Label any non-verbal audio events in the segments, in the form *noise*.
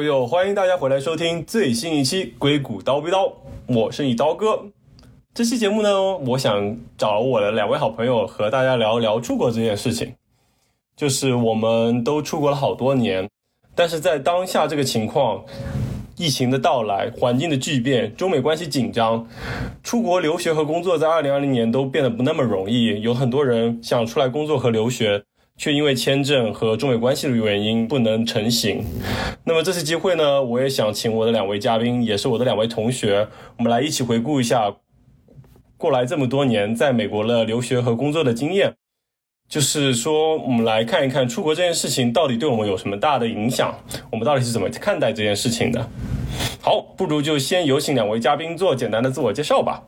哟哟哟！欢迎大家回来收听最新一期《硅谷刀逼刀》，我是你刀哥。这期节目呢，我想找我的两位好朋友和大家聊一聊出国这件事情。就是我们都出国了好多年，但是在当下这个情况，疫情的到来、环境的巨变、中美关系紧张，出国留学和工作在二零二零年都变得不那么容易。有很多人想出来工作和留学。却因为签证和中美关系的原因不能成行。那么这次机会呢，我也想请我的两位嘉宾，也是我的两位同学，我们来一起回顾一下过来这么多年在美国的留学和工作的经验。就是说，我们来看一看出国这件事情到底对我们有什么大的影响，我们到底是怎么看待这件事情的。好，不如就先有请两位嘉宾做简单的自我介绍吧。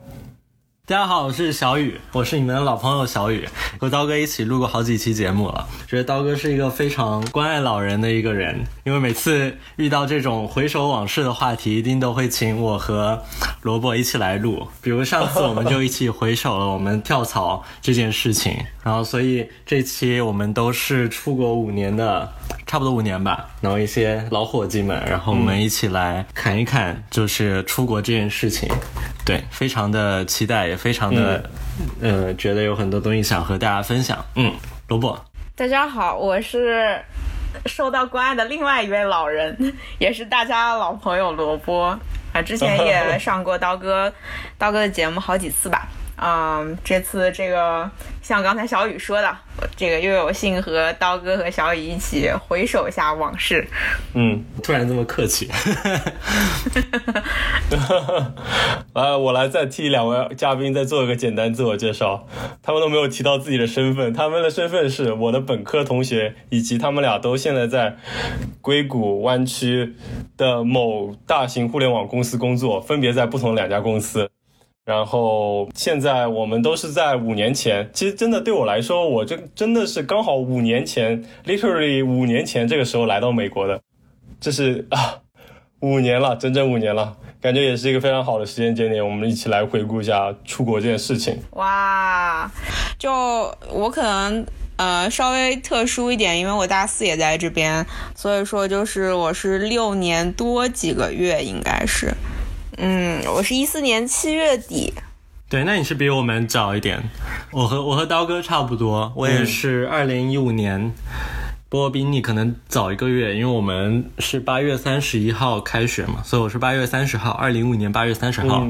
大家好，我是小雨，我是你们的老朋友小雨，和刀哥一起录过好几期节目了。觉得刀哥是一个非常关爱老人的一个人，因为每次遇到这种回首往事的话题，一定都会请我和萝卜一起来录。比如上次我们就一起回首了我们跳槽这件事情，然后所以这期我们都是出国五年的，差不多五年吧，然后一些老伙计们，然后我们一起来侃一侃，就是出国这件事情。对，非常的期待，也非常的，呃，觉得有很多东西想和大家分享。嗯，萝卜，大家好，我是受到关爱的另外一位老人，*laughs* 也是大家老朋友萝卜啊，之前也 *laughs* 上过刀哥刀哥的节目好几次吧。嗯，这次这个像刚才小雨说的，这个又有幸和刀哥和小雨一起回首一下往事。嗯，突然这么客气。来，*laughs* 我来再替两位嘉宾再做一个简单自我介绍。他们都没有提到自己的身份，他们的身份是我的本科同学，以及他们俩都现在在硅谷湾区的某大型互联网公司工作，分别在不同两家公司。然后现在我们都是在五年前，其实真的对我来说，我这真的是刚好五年前，literally 五年前这个时候来到美国的，这是啊，五年了，整整五年了，感觉也是一个非常好的时间节点，我们一起来回顾一下出国这件事情。哇，就我可能呃稍微特殊一点，因为我大四也在这边，所以说就是我是六年多几个月，应该是。嗯，我是一四年七月底。对，那你是比我们早一点。我和我和刀哥差不多，我也是二零一五年，不过比你可能早一个月，因为我们是八月三十一号开学嘛，所以我是八月三十号，二零一五年八月三十号，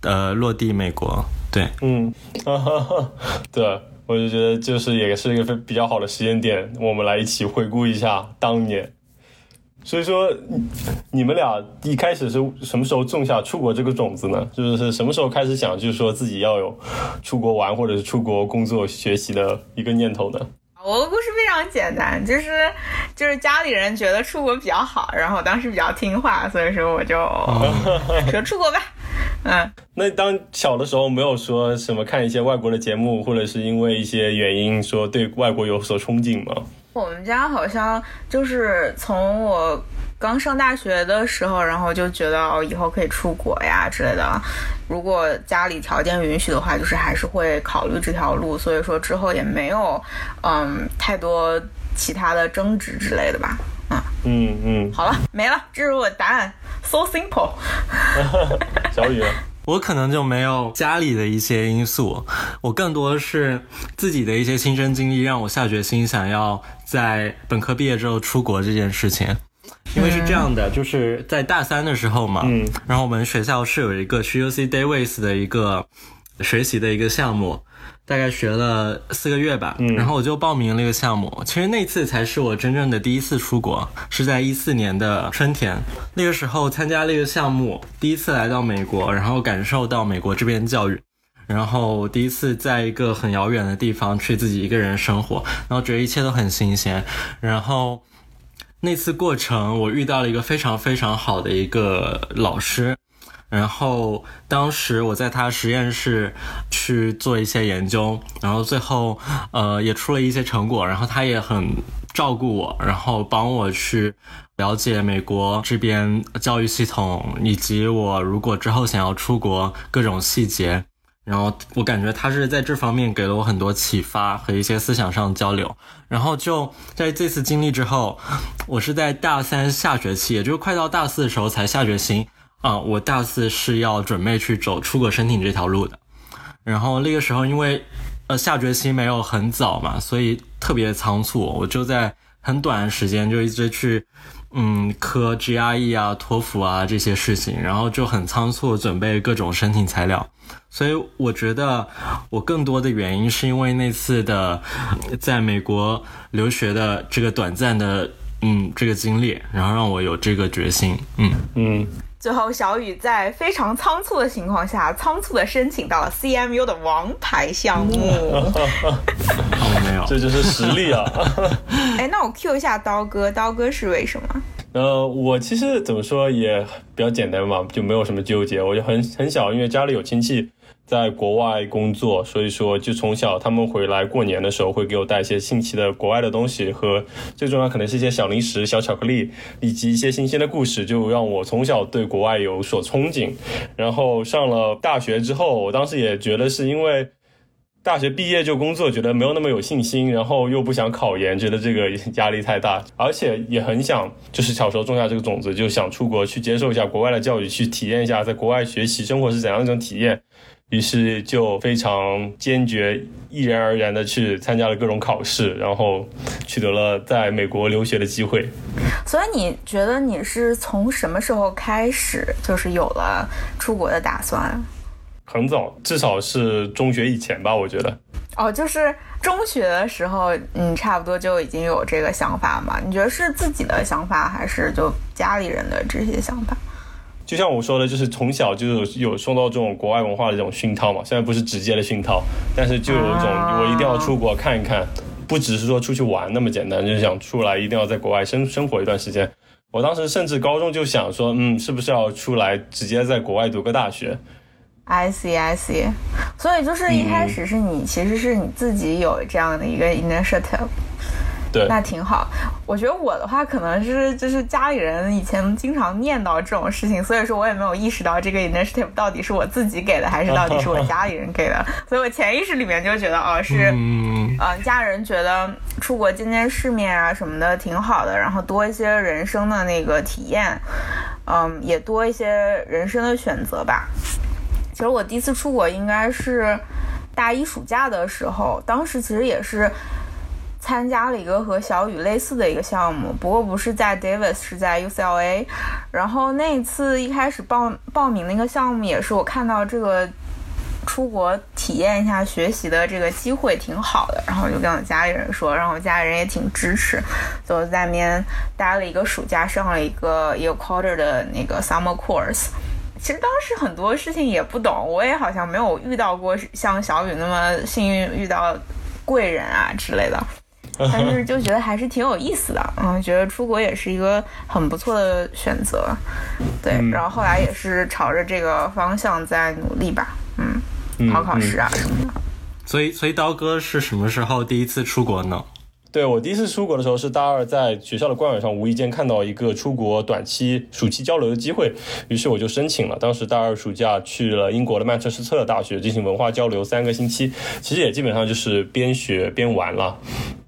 呃，落地美国。对，嗯，*laughs* 对，我就觉得就是也是一个非比较好的时间点，我们来一起回顾一下当年。所以说，你们俩一开始是什么时候种下出国这个种子呢？就是什么时候开始想，就是说自己要有出国玩或者是出国工作学习的一个念头呢？我的故事非常简单，就是就是家里人觉得出国比较好，然后当时比较听话，所以说我就 *laughs* 说出国吧。嗯，那当小的时候没有说什么看一些外国的节目，或者是因为一些原因说对外国有所憧憬吗？我们家好像就是从我刚上大学的时候，然后就觉得哦，以后可以出国呀之类的。如果家里条件允许的话，就是还是会考虑这条路。所以说之后也没有嗯太多其他的争执之类的吧。嗯嗯嗯，好了，没了，这是我答案，so simple。*laughs* 小雨。我可能就没有家里的一些因素，我更多是自己的一些亲身经历，让我下决心想要在本科毕业之后出国这件事情。因为是这样的，就是在大三的时候嘛，嗯，然后我们学校是有一个去 UC Davis 的一个学习的一个项目。大概学了四个月吧，然后我就报名了一个项目。其实那次才是我真正的第一次出国，是在一四年的春天。那个时候参加了一个项目，第一次来到美国，然后感受到美国这边教育，然后第一次在一个很遥远的地方去自己一个人生活，然后觉得一切都很新鲜。然后那次过程，我遇到了一个非常非常好的一个老师。然后当时我在他实验室去做一些研究，然后最后呃也出了一些成果，然后他也很照顾我，然后帮我去了解美国这边教育系统，以及我如果之后想要出国各种细节。然后我感觉他是在这方面给了我很多启发和一些思想上交流。然后就在这次经历之后，我是在大三下学期，也就是快到大四的时候才下决心啊，我大四是要准备去走出国申请这条路的。然后那个时候因为呃下决心没有很早嘛，所以特别仓促，我就在很短的时间就一直去。嗯，科 GRE 啊、托福啊这些事情，然后就很仓促准备各种申请材料，所以我觉得我更多的原因是因为那次的在美国留学的这个短暂的嗯这个经历，然后让我有这个决心。嗯嗯。最后，小雨在非常仓促的情况下，仓促的申请到了 CMU 的王牌项目。哦，没有，这就是实力啊！*laughs* 哎，那我 Q 一下刀哥，刀哥是为什么？呃，我其实怎么说也比较简单嘛，就没有什么纠结。我就很很小，因为家里有亲戚。在国外工作，所以说就从小他们回来过年的时候会给我带一些新奇的国外的东西，和最重要可能是一些小零食、小巧克力，以及一些新鲜的故事，就让我从小对国外有所憧憬。然后上了大学之后，我当时也觉得是因为大学毕业就工作，觉得没有那么有信心，然后又不想考研，觉得这个压力太大，而且也很想就是小时候种下这个种子，就想出国去接受一下国外的教育，去体验一下在国外学习生活是怎样一种体验。于是就非常坚决、毅然而然的去参加了各种考试，然后取得了在美国留学的机会。所以你觉得你是从什么时候开始就是有了出国的打算？很早，至少是中学以前吧，我觉得。哦，就是中学的时候，你差不多就已经有这个想法嘛？你觉得是自己的想法，还是就家里人的这些想法？就像我说的，就是从小就有受到这种国外文化的这种熏陶嘛。虽然不是直接的熏陶，但是就有一种我一定要出国看一看，不只是说出去玩那么简单，就是想出来一定要在国外生生活一段时间。我当时甚至高中就想说，嗯，是不是要出来直接在国外读个大学？I see, I see。所以就是一开始是你，其实是你自己有这样的一个 initiative。那挺好，我觉得我的话可能是就是家里人以前经常念叨这种事情，所以说我也没有意识到这个 initiative 到底是我自己给的还是到底是我家里人给的，所以我潜意识里面就觉得哦是，嗯，家人觉得出国见见世面啊什么的挺好的，然后多一些人生的那个体验，嗯，也多一些人生的选择吧。其实我第一次出国应该是大一暑假的时候，当时其实也是。参加了一个和小雨类似的一个项目，不过不是在 Davis，是在 UCLA。然后那一次一开始报报名那个项目，也是我看到这个出国体验一下学习的这个机会挺好的，然后就跟我家里人说，然后我家里人也挺支持，就在那边待了一个暑假，上了一个一个 quarter 的那个 summer course。其实当时很多事情也不懂，我也好像没有遇到过像小雨那么幸运遇到贵人啊之类的。*laughs* 但是就觉得还是挺有意思的，嗯，觉得出国也是一个很不错的选择，对。然后后来也是朝着这个方向在努力吧，嗯，考考试啊什么的。所以，所以刀哥是什么时候第一次出国呢？对我第一次出国的时候是大二，在学校的官网上无意间看到一个出国短期暑期交流的机会，于是我就申请了。当时大二暑假去了英国的曼彻斯特大学进行文化交流三个星期，其实也基本上就是边学边玩了。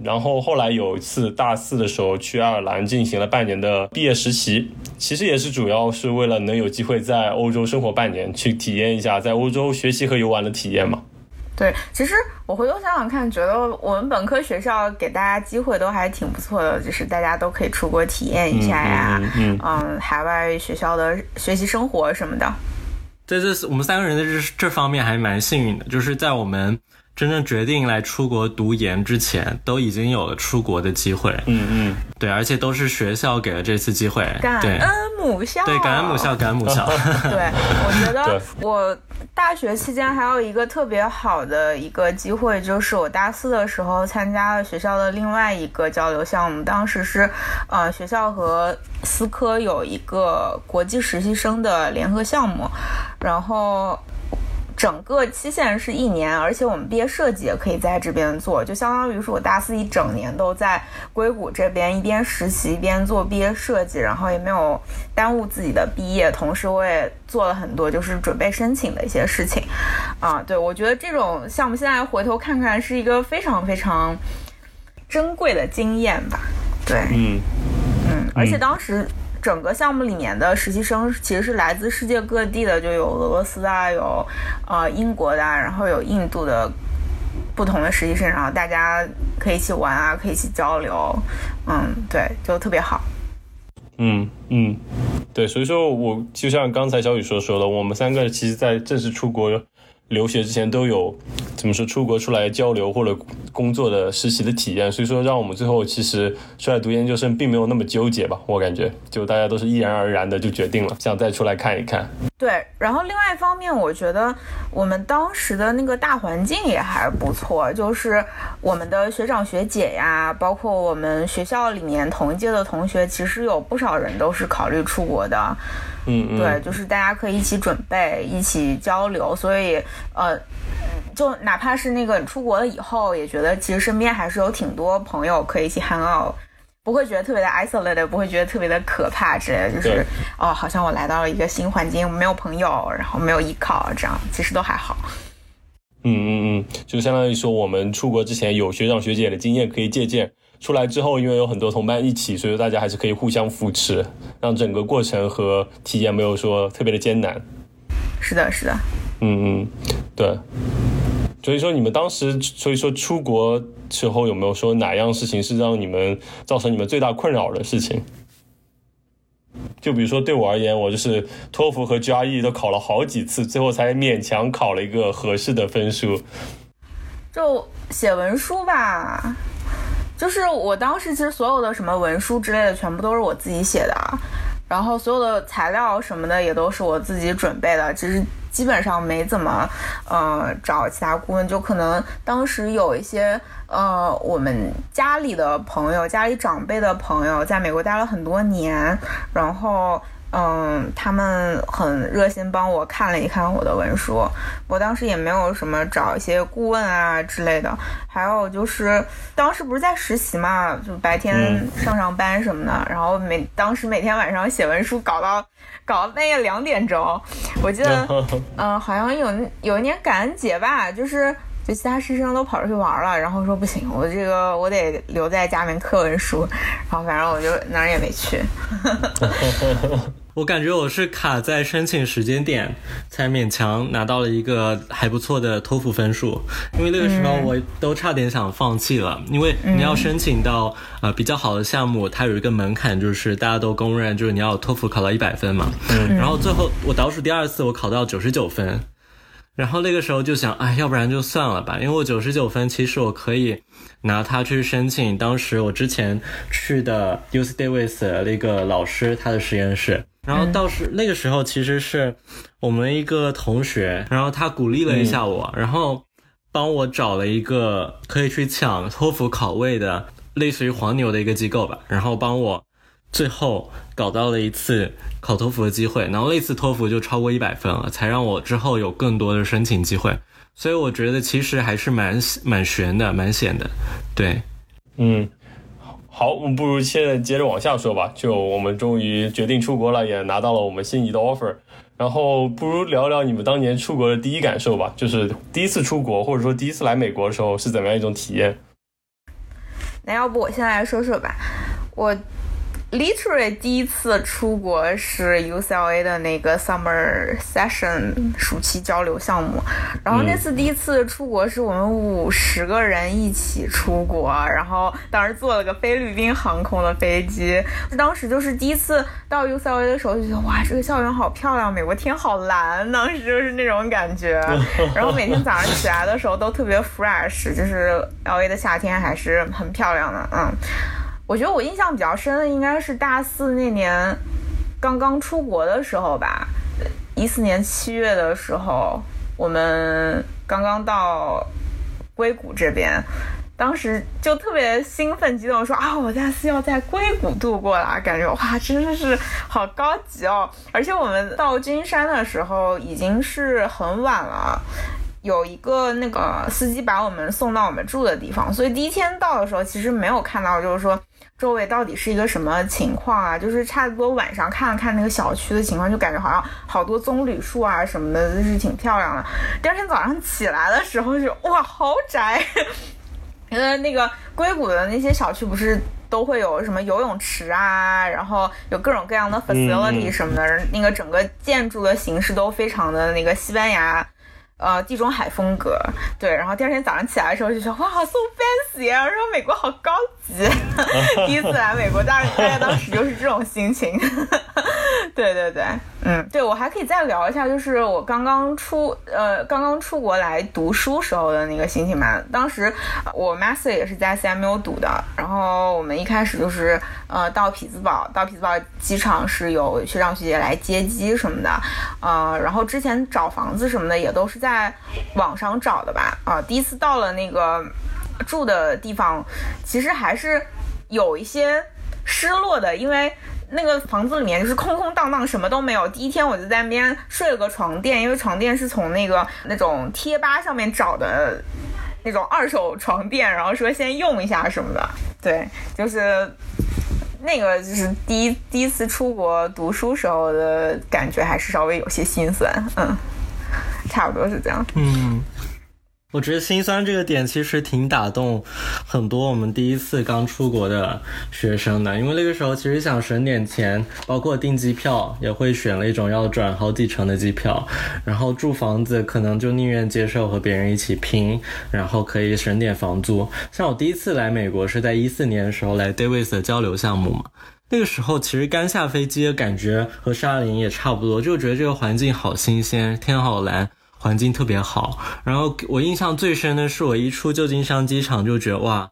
然后后来有一次大四的时候去爱尔兰进行了半年的毕业实习，其实也是主要是为了能有机会在欧洲生活半年，去体验一下在欧洲学习和游玩的体验嘛。对，其实我回头想想看，觉得我们本科学校给大家机会都还挺不错的，就是大家都可以出国体验一下呀，嗯，海外学校的学习生活什么的。在这我们三个人的这这方面还蛮幸运的，就是在我们。真正决定来出国读研之前，都已经有了出国的机会。嗯嗯，对，而且都是学校给了这次机会。感恩母校。对，感恩母校，感恩母校。*laughs* 对，我觉得我大学期间还有一个特别好的一个机会，就是我大四的时候参加了学校的另外一个交流项目。当时是，呃，学校和思科有一个国际实习生的联合项目，然后。整个期限是一年，而且我们毕业设计也可以在这边做，就相当于是我大四一整年都在硅谷这边一边实习一边做毕业设计，然后也没有耽误自己的毕业，同时我也做了很多就是准备申请的一些事情。啊，对我觉得这种项目现在回头看看是一个非常非常珍贵的经验吧。对，嗯嗯，而且当时。整个项目里面的实习生其实是来自世界各地的，就有俄罗斯啊，有呃英国的，然后有印度的不同的实习生，然后大家可以一起玩啊，可以一起交流，嗯，对，就特别好。嗯嗯，对，所以说我就像刚才小雨所说的，我们三个其实，在正式出国。留学之前都有怎么说出国出来交流或者工作的实习的体验，所以说让我们最后其实出来读研究生并没有那么纠结吧，我感觉就大家都是毅然而然的就决定了想再出来看一看。对，然后另外一方面，我觉得我们当时的那个大环境也还不错，就是我们的学长学姐呀，包括我们学校里面同一届的同学，其实有不少人都是考虑出国的。嗯，对，就是大家可以一起准备，一起交流，所以呃，就哪怕是那个出国了以后，也觉得其实身边还是有挺多朋友可以一起 hang out，不会觉得特别的 isolated，不会觉得特别的可怕之类的，就是哦，好像我来到了一个新环境，我没有朋友，然后没有依靠，这样其实都还好。嗯嗯嗯，就相当于说我们出国之前有学长学姐的经验可以借鉴。出来之后，因为有很多同伴一起，所以大家还是可以互相扶持，让整个过程和体验没有说特别的艰难。是的，是的。嗯嗯，对。所以说，你们当时，所以说出国之后有没有说哪样事情是让你们造成你们最大困扰的事情？就比如说对我而言，我就是托福和 GRE 都考了好几次，最后才勉强考了一个合适的分数。就写文书吧。就是我当时其实所有的什么文书之类的全部都是我自己写的，然后所有的材料什么的也都是我自己准备的，其实基本上没怎么，呃，找其他顾问，就可能当时有一些呃我们家里的朋友、家里长辈的朋友在美国待了很多年，然后。嗯，他们很热心帮我看了一看我的文书，我当时也没有什么找一些顾问啊之类的，还有就是当时不是在实习嘛，就白天上上班什么的，然后每当时每天晚上写文书搞到 *laughs* 搞到半夜两点钟，我记得嗯，*laughs* 好像有有一年感恩节吧，就是。就其他师生都跑出去玩了，然后说不行，我这个我得留在家里面刻文书，然后反正我就哪儿也没去。*laughs* 我感觉我是卡在申请时间点，才勉强拿到了一个还不错的托福分数，因为那个时候我都差点想放弃了，因为你要申请到呃比较好的项目，它有一个门槛，就是大家都公认，就是你要托福考到一百分嘛。嗯。然后最后我倒数第二次，我考到九十九分。然后那个时候就想，哎，要不然就算了吧，因为我九十九分，其实我可以拿它去申请当时我之前去的 U C Davis 那个老师他的实验室。然后到时那个时候其实是我们一个同学，然后他鼓励了一下我，然后帮我找了一个可以去抢托福考位的，类似于黄牛的一个机构吧，然后帮我。最后搞到了一次考托福的机会，然后那次托福就超过一百分了，才让我之后有更多的申请机会。所以我觉得其实还是蛮 *laughs* 蛮悬的，蛮险的。对，嗯，好，我们不如现在接着往下说吧。就我们终于决定出国了，也拿到了我们心仪的 offer。然后不如聊聊你们当年出国的第一感受吧，就是第一次出国或者说第一次来美国的时候是怎么样一种体验？那要不我先来说说吧，我。Literally 第一次出国是 UCLA 的那个 Summer Session 暑期交流项目，然后那次第一次出国是我们五十个人一起出国，然后当时坐了个菲律宾航空的飞机，当时就是第一次到 UCLA 的时候就觉得哇，这个校园好漂亮，美国天好蓝，当时就是那种感觉，然后每天早上起来的时候都特别 fresh，就是 LA 的夏天还是很漂亮的，嗯。我觉得我印象比较深的应该是大四那年，刚刚出国的时候吧，一四年七月的时候，我们刚刚到硅谷这边，当时就特别兴奋激动，说啊，我大四要在硅谷度过了，感觉哇，真的是好高级哦！而且我们到金山的时候已经是很晚了，有一个那个司机把我们送到我们住的地方，所以第一天到的时候其实没有看到，就是说周围到底是一个什么情况啊，就是差不多晚上看了看那个小区的情况，就感觉好像好多棕榈树啊什么的，就是挺漂亮的。第二天早上起来的时候就哇，豪宅。*laughs* 因为那个硅谷的那些小区不是都会有什么游泳池啊，然后有各种各样的 facility 什么的，那个整个建筑的形式都非常的那个西班牙。呃，地中海风格，对，然后第二天早上起来的时候就说，哇，so fancy，然后说美国好高级，*laughs* 第一次来美国，大大家当时就是这种心情，*laughs* 对对对，嗯，对我还可以再聊一下，就是我刚刚出，呃，刚刚出国来读书时候的那个心情嘛。当时我 master 也是在 CMU 读的，然后我们一开始就是呃到匹兹堡，到匹兹堡机场是有学长学姐来接机什么的，呃，然后之前找房子什么的也都是在。在网上找的吧，啊，第一次到了那个住的地方，其实还是有一些失落的，因为那个房子里面就是空空荡荡，什么都没有。第一天我就在那边睡了个床垫，因为床垫是从那个那种贴吧上面找的那种二手床垫，然后说先用一下什么的。对，就是那个就是第一第一次出国读书时候的感觉，还是稍微有些心酸，嗯。差不多是这样。嗯，我觉得心酸这个点其实挺打动很多我们第一次刚出国的学生的，因为那个时候其实想省点钱，包括订机票也会选了一种要转好几程的机票，然后住房子可能就宁愿接受和别人一起拼，然后可以省点房租。像我第一次来美国是在一四年的时候来 Davis 的交流项目嘛。那个时候其实刚下飞机的感觉和沙林也差不多，就觉得这个环境好新鲜，天好蓝，环境特别好。然后我印象最深的是，我一出旧金山机场就觉得哇，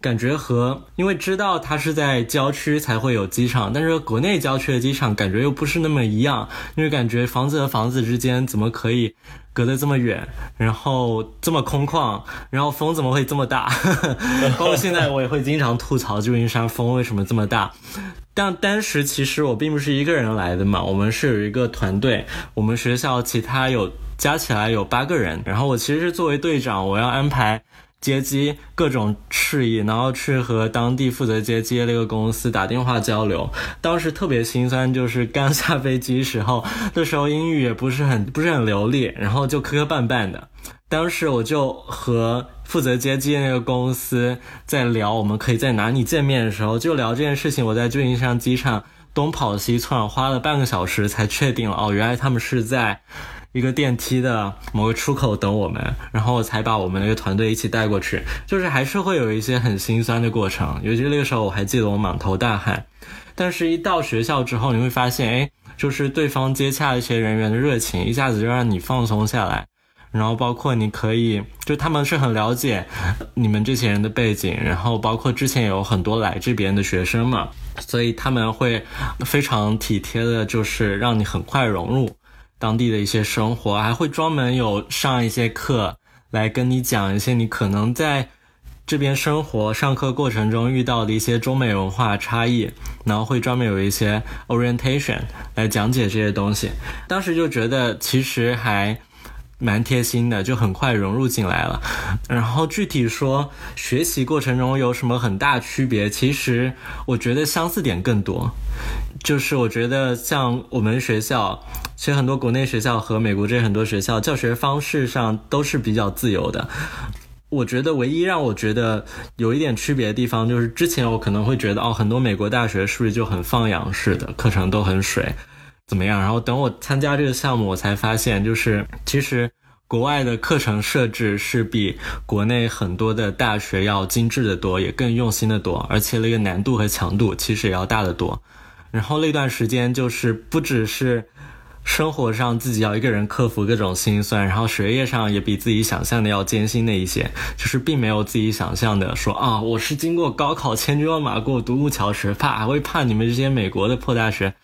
感觉和因为知道它是在郊区才会有机场，但是国内郊区的机场感觉又不是那么一样，因为感觉房子和房子之间怎么可以隔得这么远，然后这么空旷，然后风怎么会这么大？*laughs* 包括现在我也会经常吐槽旧金山风为什么这么大。但当时其实我并不是一个人来的嘛，我们是有一个团队，我们学校其他有加起来有八个人，然后我其实是作为队长，我要安排接机各种事宜，然后去和当地负责接机的那个公司打电话交流。当时特别心酸，就是刚下飞机时候，那时候英语也不是很不是很流利，然后就磕磕绊绊的。当时我就和负责接机的那个公司在聊，我们可以在哪里见面的时候，就聊这件事情。我在旧金山机场东跑西窜，花了半个小时才确定了。哦，原来他们是在一个电梯的某个出口等我们，然后我才把我们那个团队一起带过去。就是还是会有一些很心酸的过程，尤其那个时候我还记得我满头大汗。但是，一到学校之后，你会发现，哎，就是对方接洽一些人员的热情，一下子就让你放松下来。然后包括你可以，就他们是很了解你们这些人的背景，然后包括之前有很多来这边的学生嘛，所以他们会非常体贴的，就是让你很快融入当地的一些生活，还会专门有上一些课来跟你讲一些你可能在这边生活上课过程中遇到的一些中美文化差异，然后会专门有一些 orientation 来讲解这些东西。当时就觉得其实还。蛮贴心的，就很快融入进来了。然后具体说学习过程中有什么很大区别，其实我觉得相似点更多。就是我觉得像我们学校，其实很多国内学校和美国这些很多学校教学方式上都是比较自由的。我觉得唯一让我觉得有一点区别的地方，就是之前我可能会觉得哦，很多美国大学是不是就很放养式的课程都很水。怎么样？然后等我参加这个项目，我才发现，就是其实国外的课程设置是比国内很多的大学要精致的多，也更用心的多，而且那个难度和强度其实也要大得多。然后那段时间就是不只是生活上自己要一个人克服各种心酸，然后学业上也比自己想象的要艰辛的一些，就是并没有自己想象的说啊，我是经过高考千军万马过独木桥时怕还会怕你们这些美国的破大学。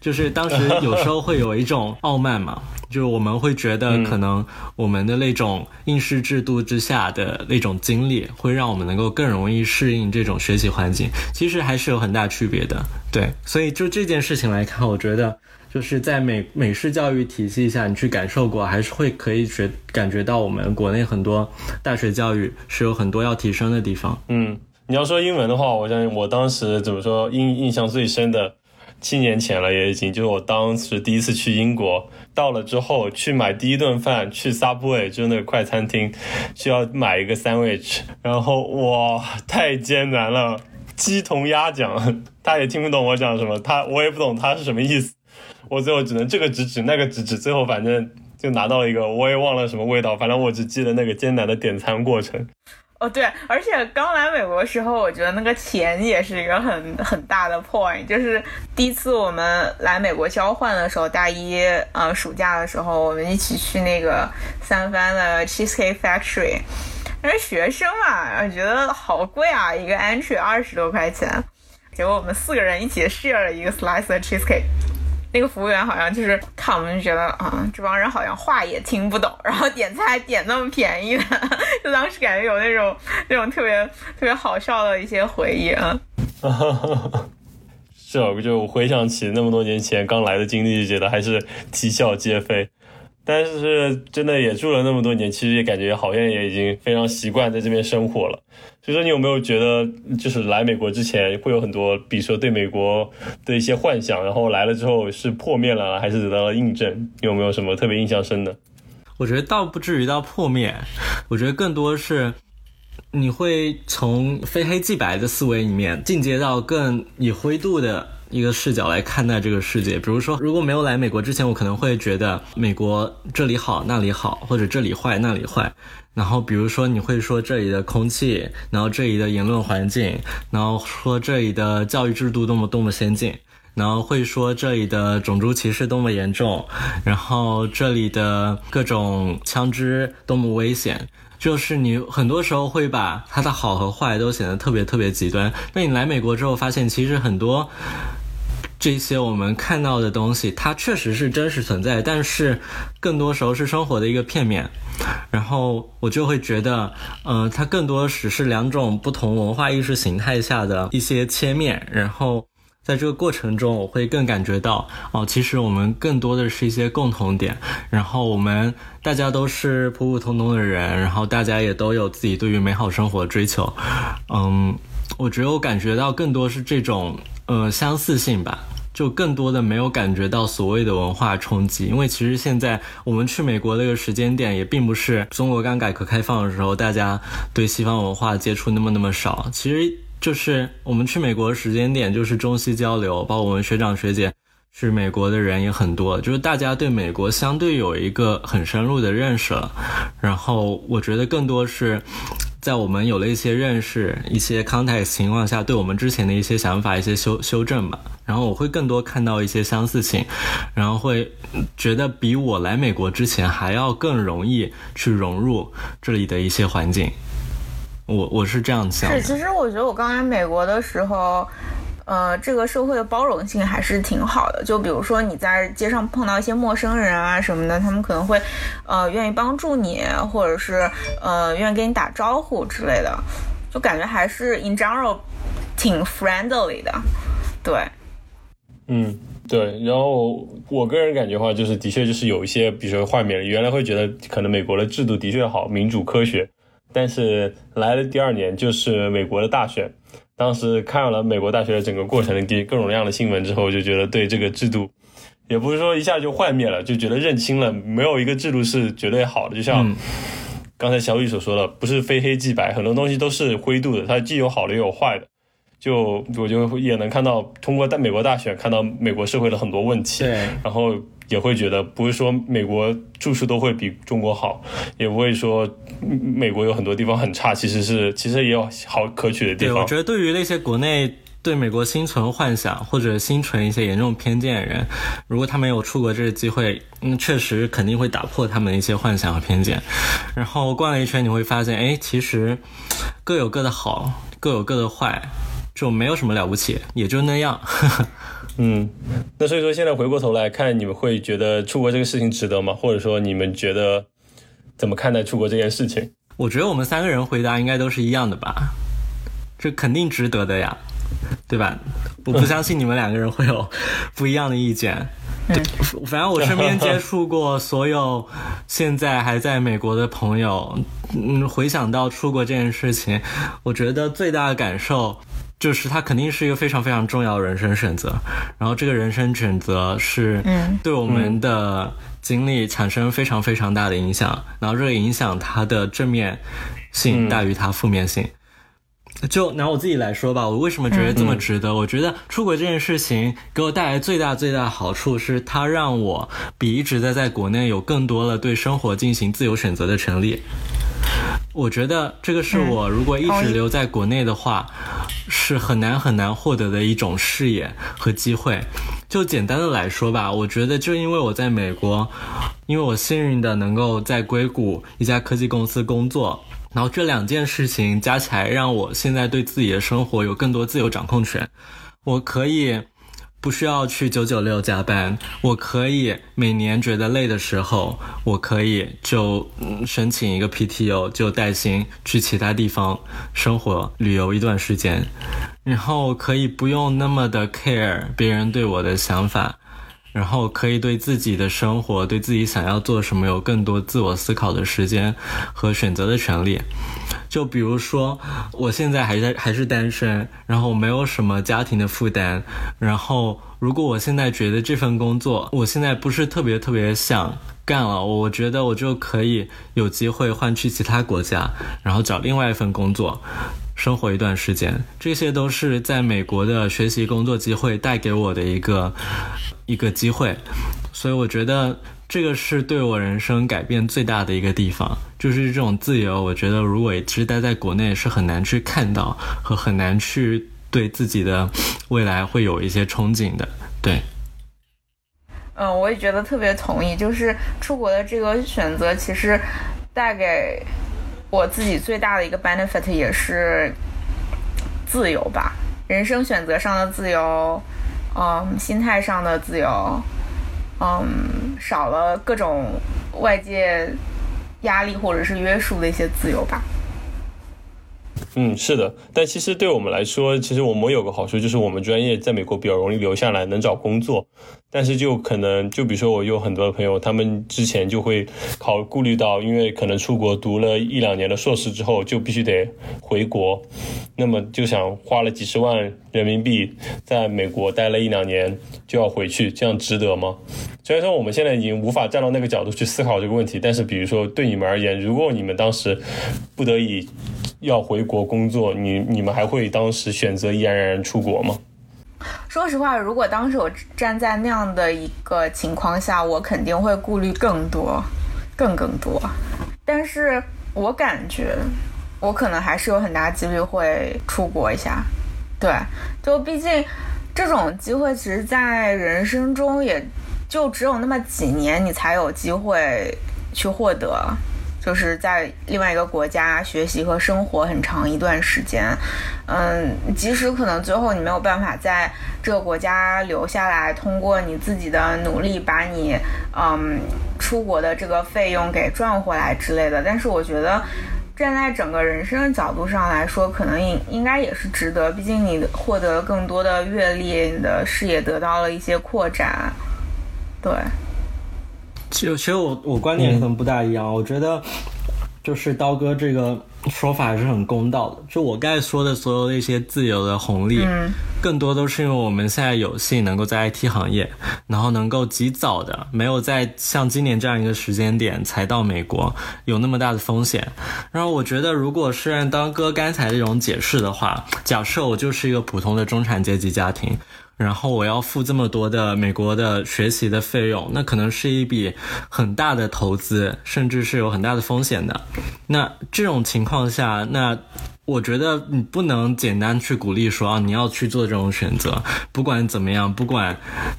就是当时有时候会有一种傲慢嘛，*laughs* 就是我们会觉得可能我们的那种应试制度之下的那种经历，会让我们能够更容易适应这种学习环境。其实还是有很大区别的，对。所以就这件事情来看，我觉得就是在美美式教育体系下，你去感受过，还是会可以觉感觉到我们国内很多大学教育是有很多要提升的地方。嗯，你要说英文的话，我相信我当时怎么说印印象最深的。七年前了，也已经就是我当时第一次去英国，到了之后去买第一顿饭，去 Subway 就是那个快餐厅，需要买一个 sandwich，然后哇，太艰难了，鸡同鸭讲，*laughs* 他也听不懂我讲什么，他我也不懂他是什么意思，我最后只能这个指指那个指指，最后反正就拿到了一个，我也忘了什么味道，反正我只记得那个艰难的点餐过程。哦，对，而且刚来美国的时候，我觉得那个钱也是一个很很大的 point。就是第一次我们来美国交换的时候，大一呃暑假的时候，我们一起去那个三藩的 cheesecake factory。但是学生嘛，觉得好贵啊，一个 entry 二十多块钱。结果我们四个人一起 share 了一个 slice 的 cheesecake。那个服务员好像就是看我们就觉得啊，这帮人好像话也听不懂，然后点菜点那么便宜的，就当时感觉有那种那种特别特别好笑的一些回忆啊。是啊，就回想起那么多年前刚来的经历，就觉得还是啼笑皆非。但是真的也住了那么多年，其实也感觉好像也已经非常习惯在这边生活了。所以说，你有没有觉得，就是来美国之前会有很多，比如说对美国的一些幻想，然后来了之后是破灭了，还是得到了印证？有没有什么特别印象深的？我觉得倒不至于到破灭，我觉得更多是你会从非黑即白的思维里面进阶到更以灰度的。一个视角来看待这个世界，比如说，如果没有来美国之前，我可能会觉得美国这里好那里好，或者这里坏那里坏。然后，比如说，你会说这里的空气，然后这里的言论环境，然后说这里的教育制度多么多么先进，然后会说这里的种族歧视多么严重，然后这里的各种枪支多么危险。就是你很多时候会把它的好和坏都显得特别特别极端。那你来美国之后，发现其实很多。这些我们看到的东西，它确实是真实存在，但是更多时候是生活的一个片面。然后我就会觉得，嗯，它更多只是两种不同文化意识形态下的一些切面。然后在这个过程中，我会更感觉到，哦，其实我们更多的是一些共同点。然后我们大家都是普普通通的人，然后大家也都有自己对于美好生活的追求。嗯，我觉得我感觉到更多是这种。呃，相似性吧，就更多的没有感觉到所谓的文化冲击，因为其实现在我们去美国那个时间点，也并不是中国刚改革开放的时候，大家对西方文化接触那么那么少。其实就是我们去美国的时间点，就是中西交流，包括我们学长学姐去美国的人也很多，就是大家对美国相对有一个很深入的认识了。然后我觉得更多是。在我们有了一些认识、一些 context 情况下，对我们之前的一些想法一些修修正吧。然后我会更多看到一些相似性，然后会觉得比我来美国之前还要更容易去融入这里的一些环境。我我是这样想。是，其实我觉得我刚来美国的时候。呃，这个社会的包容性还是挺好的。就比如说你在街上碰到一些陌生人啊什么的，他们可能会，呃，愿意帮助你，或者是呃，愿意跟你打招呼之类的，就感觉还是 in general 挺 friendly 的。对，嗯，对。然后我个人感觉的话，就是的确就是有一些，比如说画面，原来会觉得可能美国的制度的确好，民主科学，但是来了第二年就是美国的大选。当时看了美国大学的整个过程的各种各样的新闻之后，就觉得对这个制度，也不是说一下就幻灭了，就觉得认清了，没有一个制度是绝对好的。就像刚才小雨所说的，不是非黑即白，很多东西都是灰度的，它既有好的也有坏的。就我就也能看到，通过在美国大选看到美国社会的很多问题，然后。也会觉得不是说美国住宿都会比中国好，也不会说美国有很多地方很差，其实是其实也有好可取的地方。对，我觉得对于那些国内对美国心存幻想或者心存一些严重偏见的人，如果他们有出国这个机会，嗯，确实肯定会打破他们的一些幻想和偏见。然后逛了一圈，你会发现，哎，其实各有各的好，各有各的坏，就没有什么了不起，也就那样。嗯，那所以说现在回过头来看，你们会觉得出国这个事情值得吗？或者说你们觉得怎么看待出国这件事情？我觉得我们三个人回答应该都是一样的吧，这肯定值得的呀，对吧？我不相信你们两个人会有 *laughs* 不一样的意见。对，反正我身边接触过所有现在还在美国的朋友，嗯，回想到出国这件事情，我觉得最大的感受就是它肯定是一个非常非常重要的人生选择，然后这个人生选择是对我们的经历产生非常非常大的影响，然后这个影响它的正面性大于它负面性。就拿我自己来说吧，我为什么觉得这么值得？我觉得出国这件事情给我带来最大最大的好处是，它让我比一直在在国内有更多了对生活进行自由选择的权利。我觉得这个是我如果一直留在国内的话，是很难很难获得的一种视野和机会。就简单的来说吧，我觉得就因为我在美国，因为我幸运的能够在硅谷一家科技公司工作。然后这两件事情加起来，让我现在对自己的生活有更多自由掌控权。我可以不需要去九九六加班，我可以每年觉得累的时候，我可以就申请一个 PTO，就带薪去其他地方生活旅游一段时间，然后可以不用那么的 care 别人对我的想法。然后可以对自己的生活，对自己想要做什么有更多自我思考的时间和选择的权利。就比如说，我现在还在还是单身，然后没有什么家庭的负担。然后，如果我现在觉得这份工作，我现在不是特别特别想干了，我觉得我就可以有机会换去其他国家，然后找另外一份工作。生活一段时间，这些都是在美国的学习工作机会带给我的一个一个机会，所以我觉得这个是对我人生改变最大的一个地方，就是这种自由。我觉得如果一直待在国内，是很难去看到和很难去对自己的未来会有一些憧憬的。对，嗯，我也觉得特别同意，就是出国的这个选择，其实带给。我自己最大的一个 benefit 也是自由吧，人生选择上的自由，嗯，心态上的自由，嗯，少了各种外界压力或者是约束的一些自由吧。嗯，是的，但其实对我们来说，其实我们有个好处，就是我们专业在美国比较容易留下来，能找工作。但是就可能，就比如说我有很多的朋友，他们之前就会考顾虑到，因为可能出国读了一两年的硕士之后，就必须得回国，那么就想花了几十万人民币在美国待了一两年就要回去，这样值得吗？虽然说我们现在已经无法站到那个角度去思考这个问题，但是比如说对你们而言，如果你们当时不得已要回国工作，你你们还会当时选择毅然然出国吗？说实话，如果当时我站在那样的一个情况下，我肯定会顾虑更多，更更多。但是我感觉，我可能还是有很大几率会出国一下。对，就毕竟这种机会，其实，在人生中也就只有那么几年，你才有机会去获得。就是在另外一个国家学习和生活很长一段时间，嗯，即使可能最后你没有办法在这个国家留下来，通过你自己的努力把你嗯出国的这个费用给赚回来之类的，但是我觉得站在整个人生的角度上来说，可能应应该也是值得，毕竟你获得了更多的阅历，你的视野得到了一些扩展，对。其实，其实我我观点可能不大一样。我觉得，就是刀哥这个说法还是很公道的。就我刚才说的所有的一些自由的红利，更多都是因为我们现在有幸能够在 IT 行业，然后能够及早的，没有在像今年这样一个时间点才到美国，有那么大的风险。然后我觉得，如果是按刀哥刚才这种解释的话，假设我就是一个普通的中产阶级家庭。然后我要付这么多的美国的学习的费用，那可能是一笔很大的投资，甚至是有很大的风险的。那这种情况下，那我觉得你不能简单去鼓励说啊，你要去做这种选择，不管怎么样，不管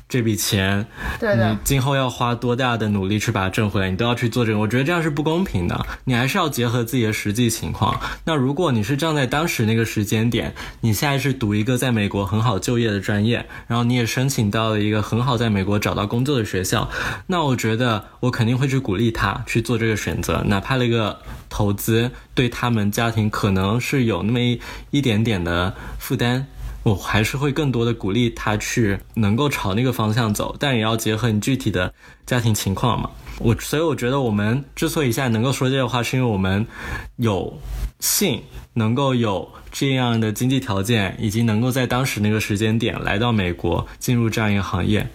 这笔钱，对的你今后要花多大的努力去把它挣回来，你都要去做这个。我觉得这样是不公平的，你还是要结合自己的实际情况。那如果你是站在当时那个时间点，你现在是读一个在美国很好就业的专业，然后你也申请到了一个很好在美国找到工作的学校，那我觉得我肯定会去鼓励他去做这个选择，哪怕那个投资对他们家庭可能是有那么一一点点的负担。我还是会更多的鼓励他去能够朝那个方向走，但也要结合你具体的家庭情况嘛。我所以我觉得我们之所以现在能够说这些话，是因为我们有幸能够有这样的经济条件，以及能够在当时那个时间点来到美国进入这样一个行业。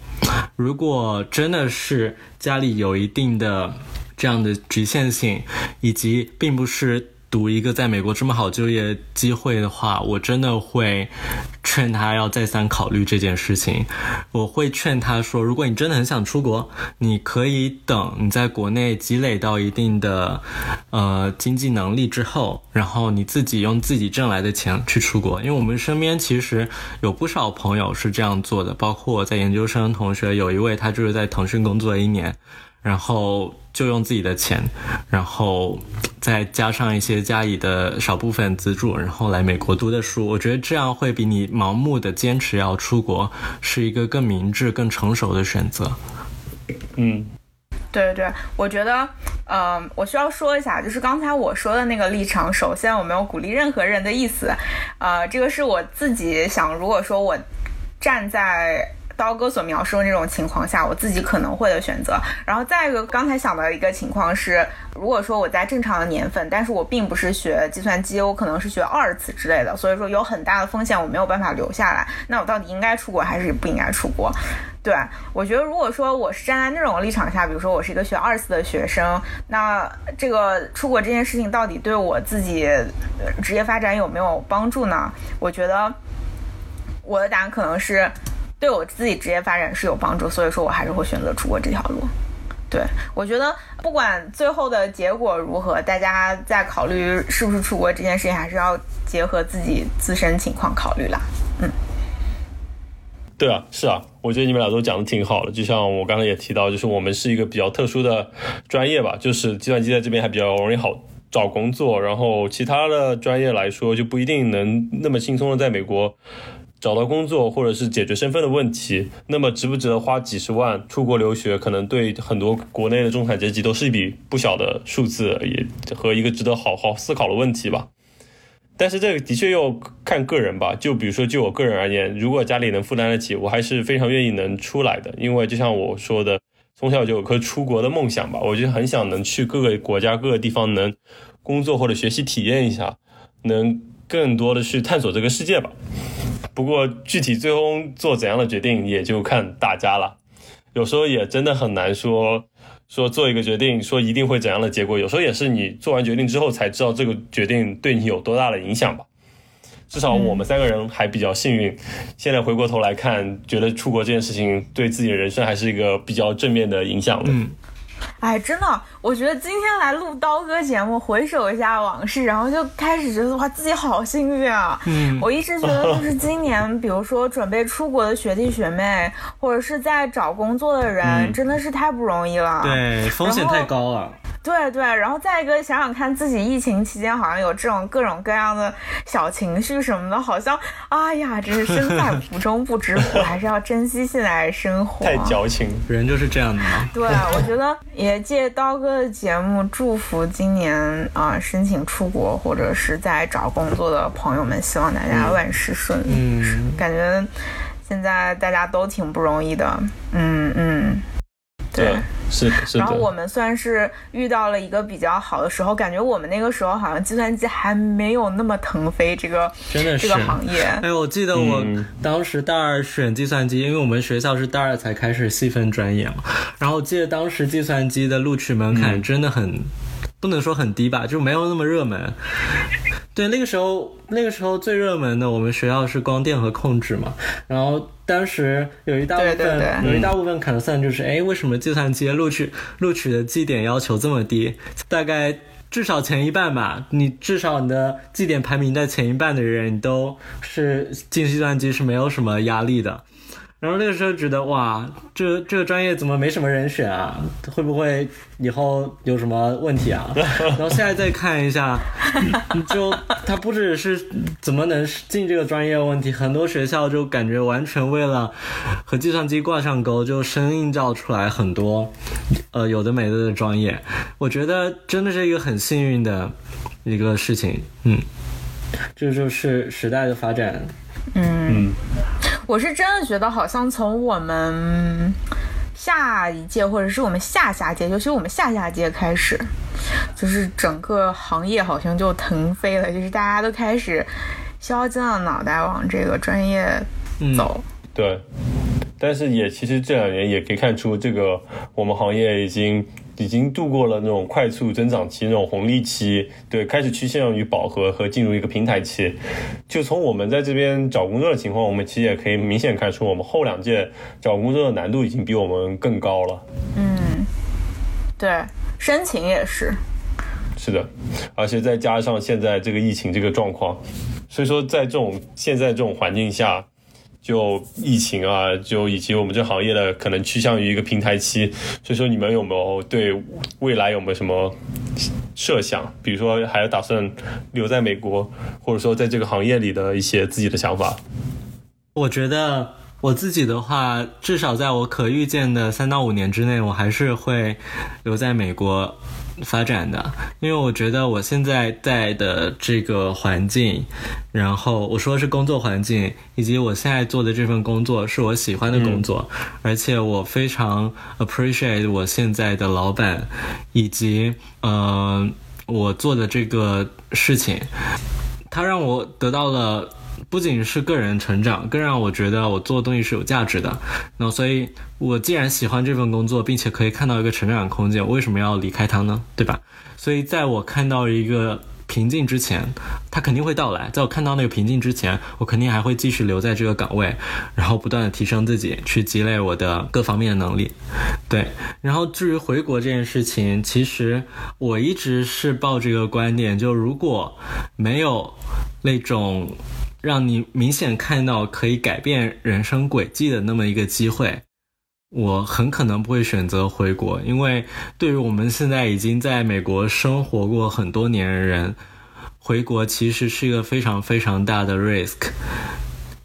如果真的是家里有一定的这样的局限性，以及并不是。读一个在美国这么好就业机会的话，我真的会劝他要再三考虑这件事情。我会劝他说，如果你真的很想出国，你可以等你在国内积累到一定的呃经济能力之后，然后你自己用自己挣来的钱去出国。因为我们身边其实有不少朋友是这样做的，包括我在研究生同学有一位，他就是在腾讯工作一年。然后就用自己的钱，然后再加上一些家里的少部分资助，然后来美国读的书。我觉得这样会比你盲目的坚持要出国是一个更明智、更成熟的选择。嗯，对对，我觉得，嗯，我需要说一下，就是刚才我说的那个立场，首先我没有鼓励任何人的意思，呃，这个是我自己想，如果说我站在。刀哥所描述的那种情况下，我自己可能会的选择。然后再一个，刚才想到一个情况是，如果说我在正常的年份，但是我并不是学计算机，我可能是学二次之类的，所以说有很大的风险，我没有办法留下来。那我到底应该出国还是不应该出国？对我觉得，如果说我是站在那种立场下，比如说我是一个学二次的学生，那这个出国这件事情到底对我自己职业发展有没有帮助呢？我觉得我的答案可能是。对我自己职业发展是有帮助，所以说我还是会选择出国这条路。对我觉得，不管最后的结果如何，大家在考虑是不是出国这件事情，还是要结合自己自身情况考虑啦。嗯，对啊，是啊，我觉得你们俩都讲的挺好的。就像我刚才也提到，就是我们是一个比较特殊的专业吧，就是计算机在这边还比较容易好找工作，然后其他的专业来说就不一定能那么轻松的在美国。找到工作或者是解决身份的问题，那么值不值得花几十万出国留学？可能对很多国内的中产阶级都是一笔不小的数字，也和一个值得好好思考的问题吧。但是这个的确要看个人吧。就比如说，就我个人而言，如果家里能负担得起，我还是非常愿意能出来的。因为就像我说的，从小就有颗出国的梦想吧。我就很想能去各个国家、各个地方能工作或者学习体验一下，能更多的去探索这个世界吧。不过具体最终做怎样的决定，也就看大家了。有时候也真的很难说，说做一个决定，说一定会怎样的结果。有时候也是你做完决定之后才知道这个决定对你有多大的影响吧。至少我们三个人还比较幸运，现在回过头来看，觉得出国这件事情对自己的人生还是一个比较正面的影响的。*laughs* 哎，真的，我觉得今天来录刀哥节目，回首一下往事，然后就开始觉得哇，自己好幸运啊！嗯，我一直觉得就 *laughs* 是今年，比如说准备出国的学弟学妹，或者是在找工作的人，真的是太不容易了。对，风险太高了。对对，然后再一个想想看，自己疫情期间好像有这种各种各样的小情绪什么的，好像哎呀，真是身在福中不知福，*laughs* 还是要珍惜现在生活。太矫情，人就是这样的嘛。对，我觉得也借刀哥的节目祝福今年啊申请出国或者是在找工作的朋友们，希望大家万事顺利。嗯，感觉现在大家都挺不容易的。嗯嗯。对，是是。然后我们算是遇到了一个比较好的时候，感觉我们那个时候好像计算机还没有那么腾飞，这个真的是这个行业。哎，我记得我当时大二选计算机，因为我们学校是大二才开始细分专业嘛。然后记得当时计算机的录取门槛真的很，不能说很低吧，就没有那么热门。对，那个时候那个时候最热门的，我们学校是光电和控制嘛，然后。当时有一大部分有一大部分可能算就是，哎，为什么计算机录取录取的绩点要求这么低？大概至少前一半吧，你至少你的绩点排名在前一半的人，你都是进计算机是没有什么压力的。然后那个时候觉得哇，这这个专业怎么没什么人选啊？会不会以后有什么问题啊？*laughs* 然后现在再看一下，*laughs* 就他不只是怎么能进这个专业问题，很多学校就感觉完全为了和计算机挂上钩，就生映照出来很多呃有的没的的专业。我觉得真的是一个很幸运的一个事情，嗯，这就是时代的发展，嗯。我是真的觉得，好像从我们下一届，或者是我们下下届，尤其我们下下届开始，就是整个行业好像就腾飞了，就是大家都开始削尖了脑袋往这个专业走。对，但是也其实这两年也可以看出，这个我们行业已经。已经度过了那种快速增长期、那种红利期，对，开始趋向于饱和和进入一个平台期。就从我们在这边找工作的情况，我们其实也可以明显看出，我们后两届找工作的难度已经比我们更高了。嗯，对，申请也是。是的，而且再加上现在这个疫情这个状况，所以说在这种现在这种环境下。就疫情啊，就以及我们这行业的可能趋向于一个平台期，所以说你们有没有对未来有没有什么设想？比如说还有打算留在美国，或者说在这个行业里的一些自己的想法？我觉得我自己的话，至少在我可预见的三到五年之内，我还是会留在美国。发展的，因为我觉得我现在在的这个环境，然后我说的是工作环境，以及我现在做的这份工作是我喜欢的工作，而且我非常 appreciate 我现在的老板，以及呃我做的这个事情，他让我得到了。不仅是个人成长，更让我觉得我做的东西是有价值的。那所以，我既然喜欢这份工作，并且可以看到一个成长空间，我为什么要离开它呢？对吧？所以，在我看到一个瓶颈之前，它肯定会到来。在我看到那个瓶颈之前，我肯定还会继续留在这个岗位，然后不断的提升自己，去积累我的各方面的能力。对。然后至于回国这件事情，其实我一直是抱这个观点，就如果没有那种。让你明显看到可以改变人生轨迹的那么一个机会，我很可能不会选择回国，因为对于我们现在已经在美国生活过很多年的人，回国其实是一个非常非常大的 risk，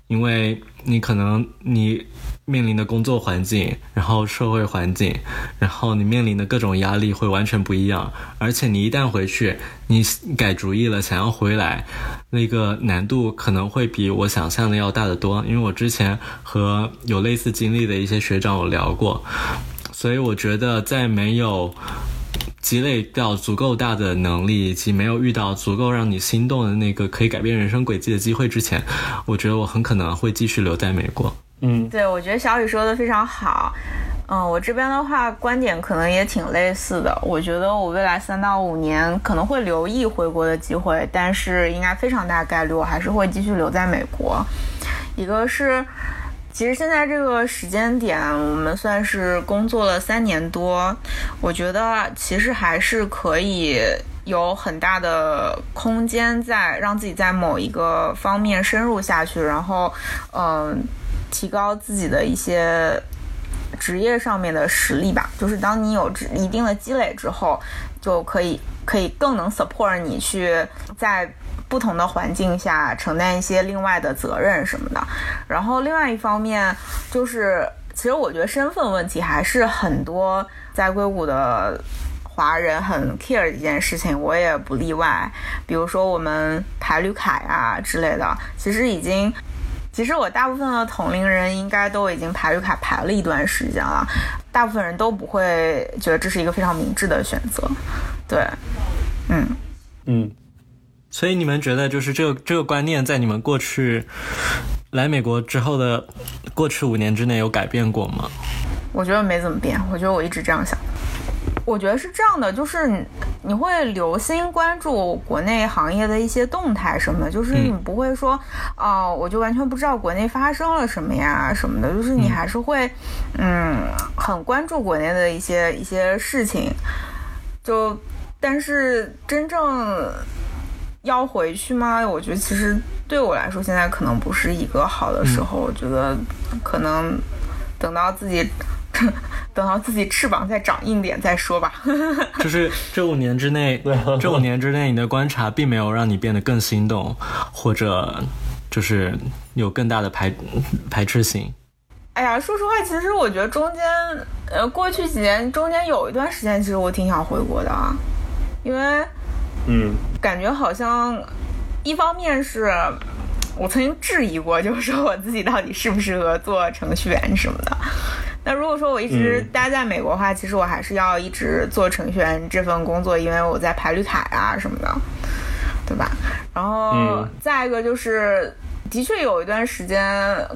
因为你可能你。面临的工作环境，然后社会环境，然后你面临的各种压力会完全不一样。而且你一旦回去，你改主意了，想要回来，那个难度可能会比我想象的要大得多。因为我之前和有类似经历的一些学长有聊过，所以我觉得在没有积累到足够大的能力，以及没有遇到足够让你心动的那个可以改变人生轨迹的机会之前，我觉得我很可能会继续留在美国。嗯，对，我觉得小雨说的非常好。嗯，我这边的话观点可能也挺类似的。我觉得我未来三到五年可能会留意回国的机会，但是应该非常大概率我还是会继续留在美国。一个是，其实现在这个时间点，我们算是工作了三年多，我觉得其实还是可以有很大的空间在让自己在某一个方面深入下去，然后，嗯。提高自己的一些职业上面的实力吧，就是当你有一定的积累之后，就可以可以更能 support 你去在不同的环境下承担一些另外的责任什么的。然后另外一方面就是，其实我觉得身份问题还是很多在硅谷的华人很 care 的一件事情，我也不例外。比如说我们排绿卡呀之类的，其实已经。其实我大部分的同龄人应该都已经排绿卡排了一段时间了，大部分人都不会觉得这是一个非常明智的选择。对，嗯嗯，所以你们觉得就是这个这个观念在你们过去来美国之后的过去五年之内有改变过吗？我觉得没怎么变，我觉得我一直这样想。我觉得是这样的，就是你你会留心关注国内行业的一些动态什么的，就是你不会说，哦，我就完全不知道国内发生了什么呀什么的，就是你还是会，嗯，很关注国内的一些一些事情，就。但是真正要回去吗？我觉得其实对我来说，现在可能不是一个好的时候。我觉得可能等到自己等到自己翅膀再长硬点再说吧。*laughs* 就是这五年之内，*laughs* 这五年之内，你的观察并没有让你变得更心动，或者就是有更大的排排斥性。哎呀，说实话，其实我觉得中间，呃，过去几年中间有一段时间，其实我挺想回国的啊，因为，嗯，感觉好像，一方面是我曾经质疑过，就是说我自己到底适不适合做程序员什么的。那如果说我一直待在美国的话，其实我还是要一直做程序员这份工作，因为我在排绿卡啊什么的，对吧？然后再一个就是。的确有一段时间，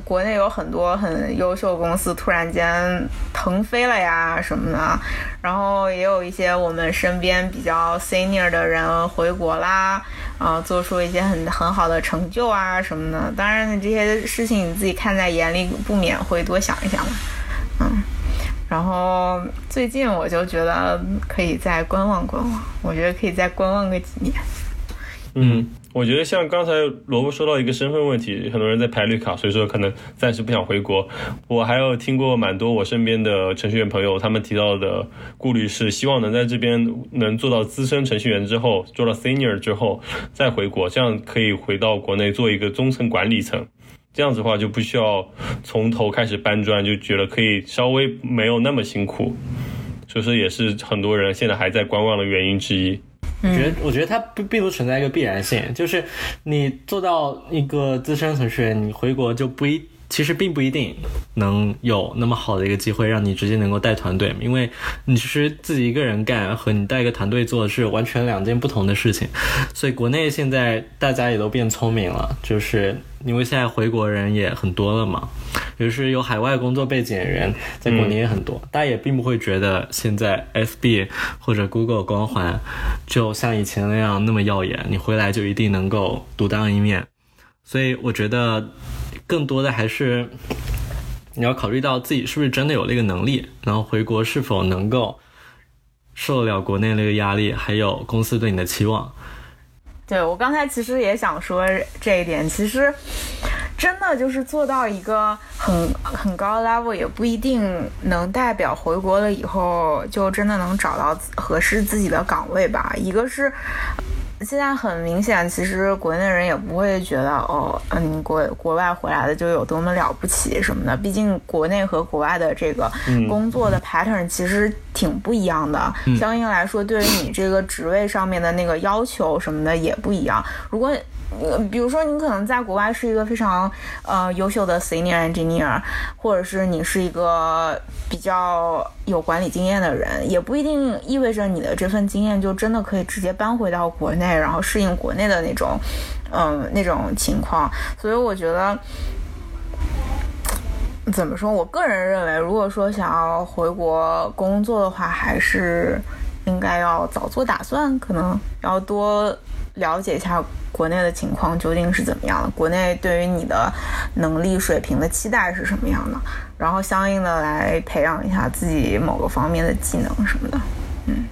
国内有很多很优秀公司突然间腾飞了呀什么的，然后也有一些我们身边比较 senior 的人回国啦，啊，做出一些很很好的成就啊什么的。当然，这些事情你自己看在眼里，不免会多想一想嘛。嗯，然后最近我就觉得可以再观望观望，我觉得可以再观望个几年。嗯。我觉得像刚才萝卜说到一个身份问题，很多人在排绿卡，所以说可能暂时不想回国。我还有听过蛮多我身边的程序员朋友，他们提到的顾虑是希望能在这边能做到资深程序员之后，做到 senior 之后再回国，这样可以回到国内做一个中层管理层，这样子的话就不需要从头开始搬砖，就觉得可以稍微没有那么辛苦，所以说也是很多人现在还在观望的原因之一。我觉得，我觉得它并并不存在一个必然性，就是你做到一个资深程序员，你回国就不一。其实并不一定能有那么好的一个机会让你直接能够带团队，因为你其实自己一个人干和你带一个团队做是完全两件不同的事情。所以国内现在大家也都变聪明了，就是因为现在回国人也很多了嘛，就是有海外工作背景的人在国内也很多，大家也并不会觉得现在 FB 或者 Google 光环就像以前那样那么耀眼，你回来就一定能够独当一面。所以我觉得。更多的还是你要考虑到自己是不是真的有那个能力，然后回国是否能够受得了国内那个压力，还有公司对你的期望。对我刚才其实也想说这一点，其实真的就是做到一个很很高的 level，也不一定能代表回国了以后就真的能找到合适自己的岗位吧。一个是。现在很明显，其实国内人也不会觉得哦，嗯，国国外回来的就有多么了不起什么的。毕竟国内和国外的这个工作的 pattern 其实挺不一样的，相应来说，对于你这个职位上面的那个要求什么的也不一样。如果呃，比如说你可能在国外是一个非常呃优秀的 senior engineer，或者是你是一个比较有管理经验的人，也不一定意味着你的这份经验就真的可以直接搬回到国内，然后适应国内的那种嗯那种情况。所以我觉得怎么说，我个人认为，如果说想要回国工作的话，还是应该要早做打算，可能要多了解一下。国内的情况究竟是怎么样的？国内对于你的能力水平的期待是什么样的？然后相应的来培养一下自己某个方面的技能什么的。嗯，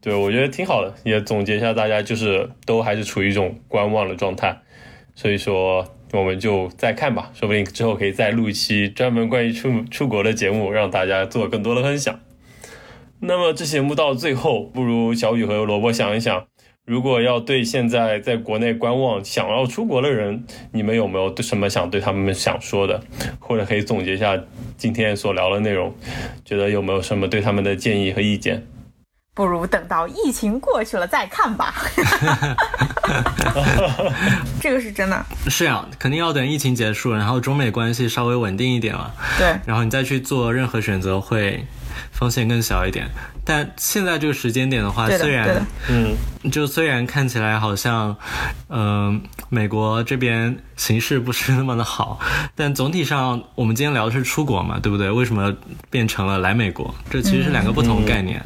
对，我觉得挺好的。也总结一下，大家就是都还是处于一种观望的状态，所以说我们就再看吧，说不定之后可以再录一期专门关于出出国的节目，让大家做更多的分享。那么这节目到最后，不如小雨和萝卜想一想。如果要对现在在国内观望、想要出国的人，你们有没有什么想对他们想说的，或者可以总结一下今天所聊的内容？觉得有没有什么对他们的建议和意见？不如等到疫情过去了再看吧。*laughs* 这个是真的。是啊，肯定要等疫情结束，然后中美关系稍微稳定一点了。对。然后你再去做任何选择，会风险更小一点。但现在这个时间点的话，虽然，嗯，就虽然看起来好像，嗯，美国这边形势不是那么的好，*laughs* 但总体上，我们今天聊的是出国嘛，对不对？为什么变成了来美国？这其实是两个不同概念，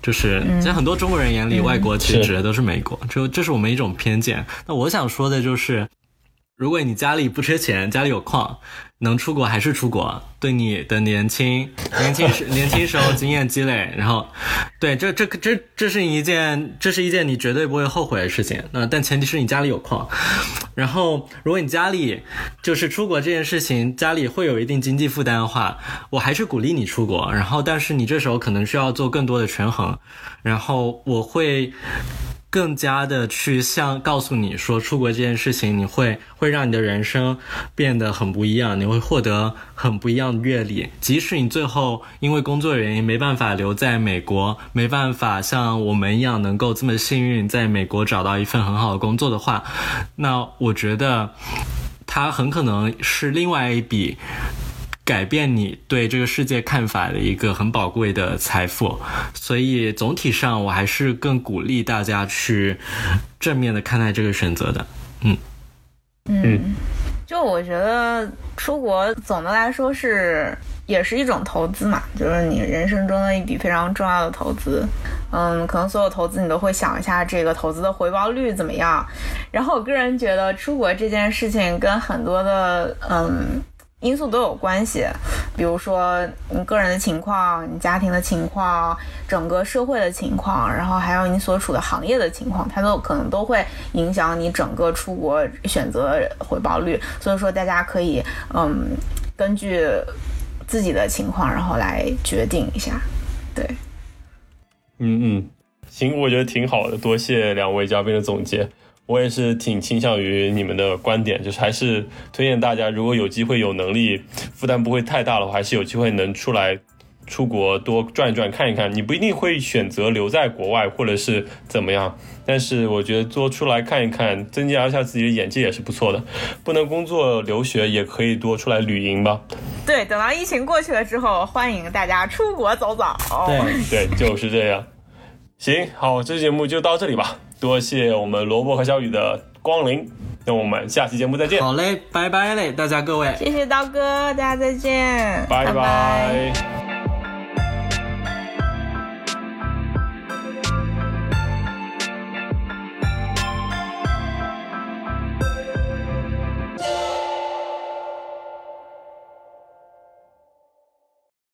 就是在很多中国人眼里，外国其实指的都是美国，就这是我们一种偏见。那我想说的就是。如果你家里不缺钱，家里有矿，能出国还是出国。对你的年轻、年轻时、*laughs* 年轻时候经验积累，然后，对，这这这这是一件，这是一件你绝对不会后悔的事情。那但前提是你家里有矿。然后，如果你家里就是出国这件事情，家里会有一定经济负担的话，我还是鼓励你出国。然后，但是你这时候可能需要做更多的权衡。然后，我会。更加的去像告诉你说，出国这件事情，你会会让你的人生变得很不一样，你会获得很不一样的阅历。即使你最后因为工作原因没办法留在美国，没办法像我们一样能够这么幸运在美国找到一份很好的工作的话，那我觉得它很可能是另外一笔。改变你对这个世界看法的一个很宝贵的财富，所以总体上我还是更鼓励大家去正面的看待这个选择的。嗯嗯，就我觉得出国总的来说是也是一种投资嘛，就是你人生中的一笔非常重要的投资。嗯，可能所有投资你都会想一下这个投资的回报率怎么样。然后我个人觉得出国这件事情跟很多的嗯。因素都有关系，比如说你个人的情况、你家庭的情况、整个社会的情况，然后还有你所处的行业的情况，它都可能都会影响你整个出国选择回报率。所以说，大家可以嗯根据自己的情况，然后来决定一下。对，嗯嗯，行，我觉得挺好的，多谢两位嘉宾的总结。我也是挺倾向于你们的观点，就是还是推荐大家，如果有机会、有能力，负担不会太大的话，还是有机会能出来出国多转一转、看一看。你不一定会选择留在国外，或者是怎么样，但是我觉得多出来看一看，增加一下自己的眼界也是不错的。不能工作留学，也可以多出来旅行吧。对，等到疫情过去了之后，欢迎大家出国走走。对对，就是这样。行，好，这期节目就到这里吧。多谢我们萝卜和小雨的光临，那我们下期节目再见。好嘞，拜拜嘞，大家各位。谢谢刀哥，大家再见，拜拜。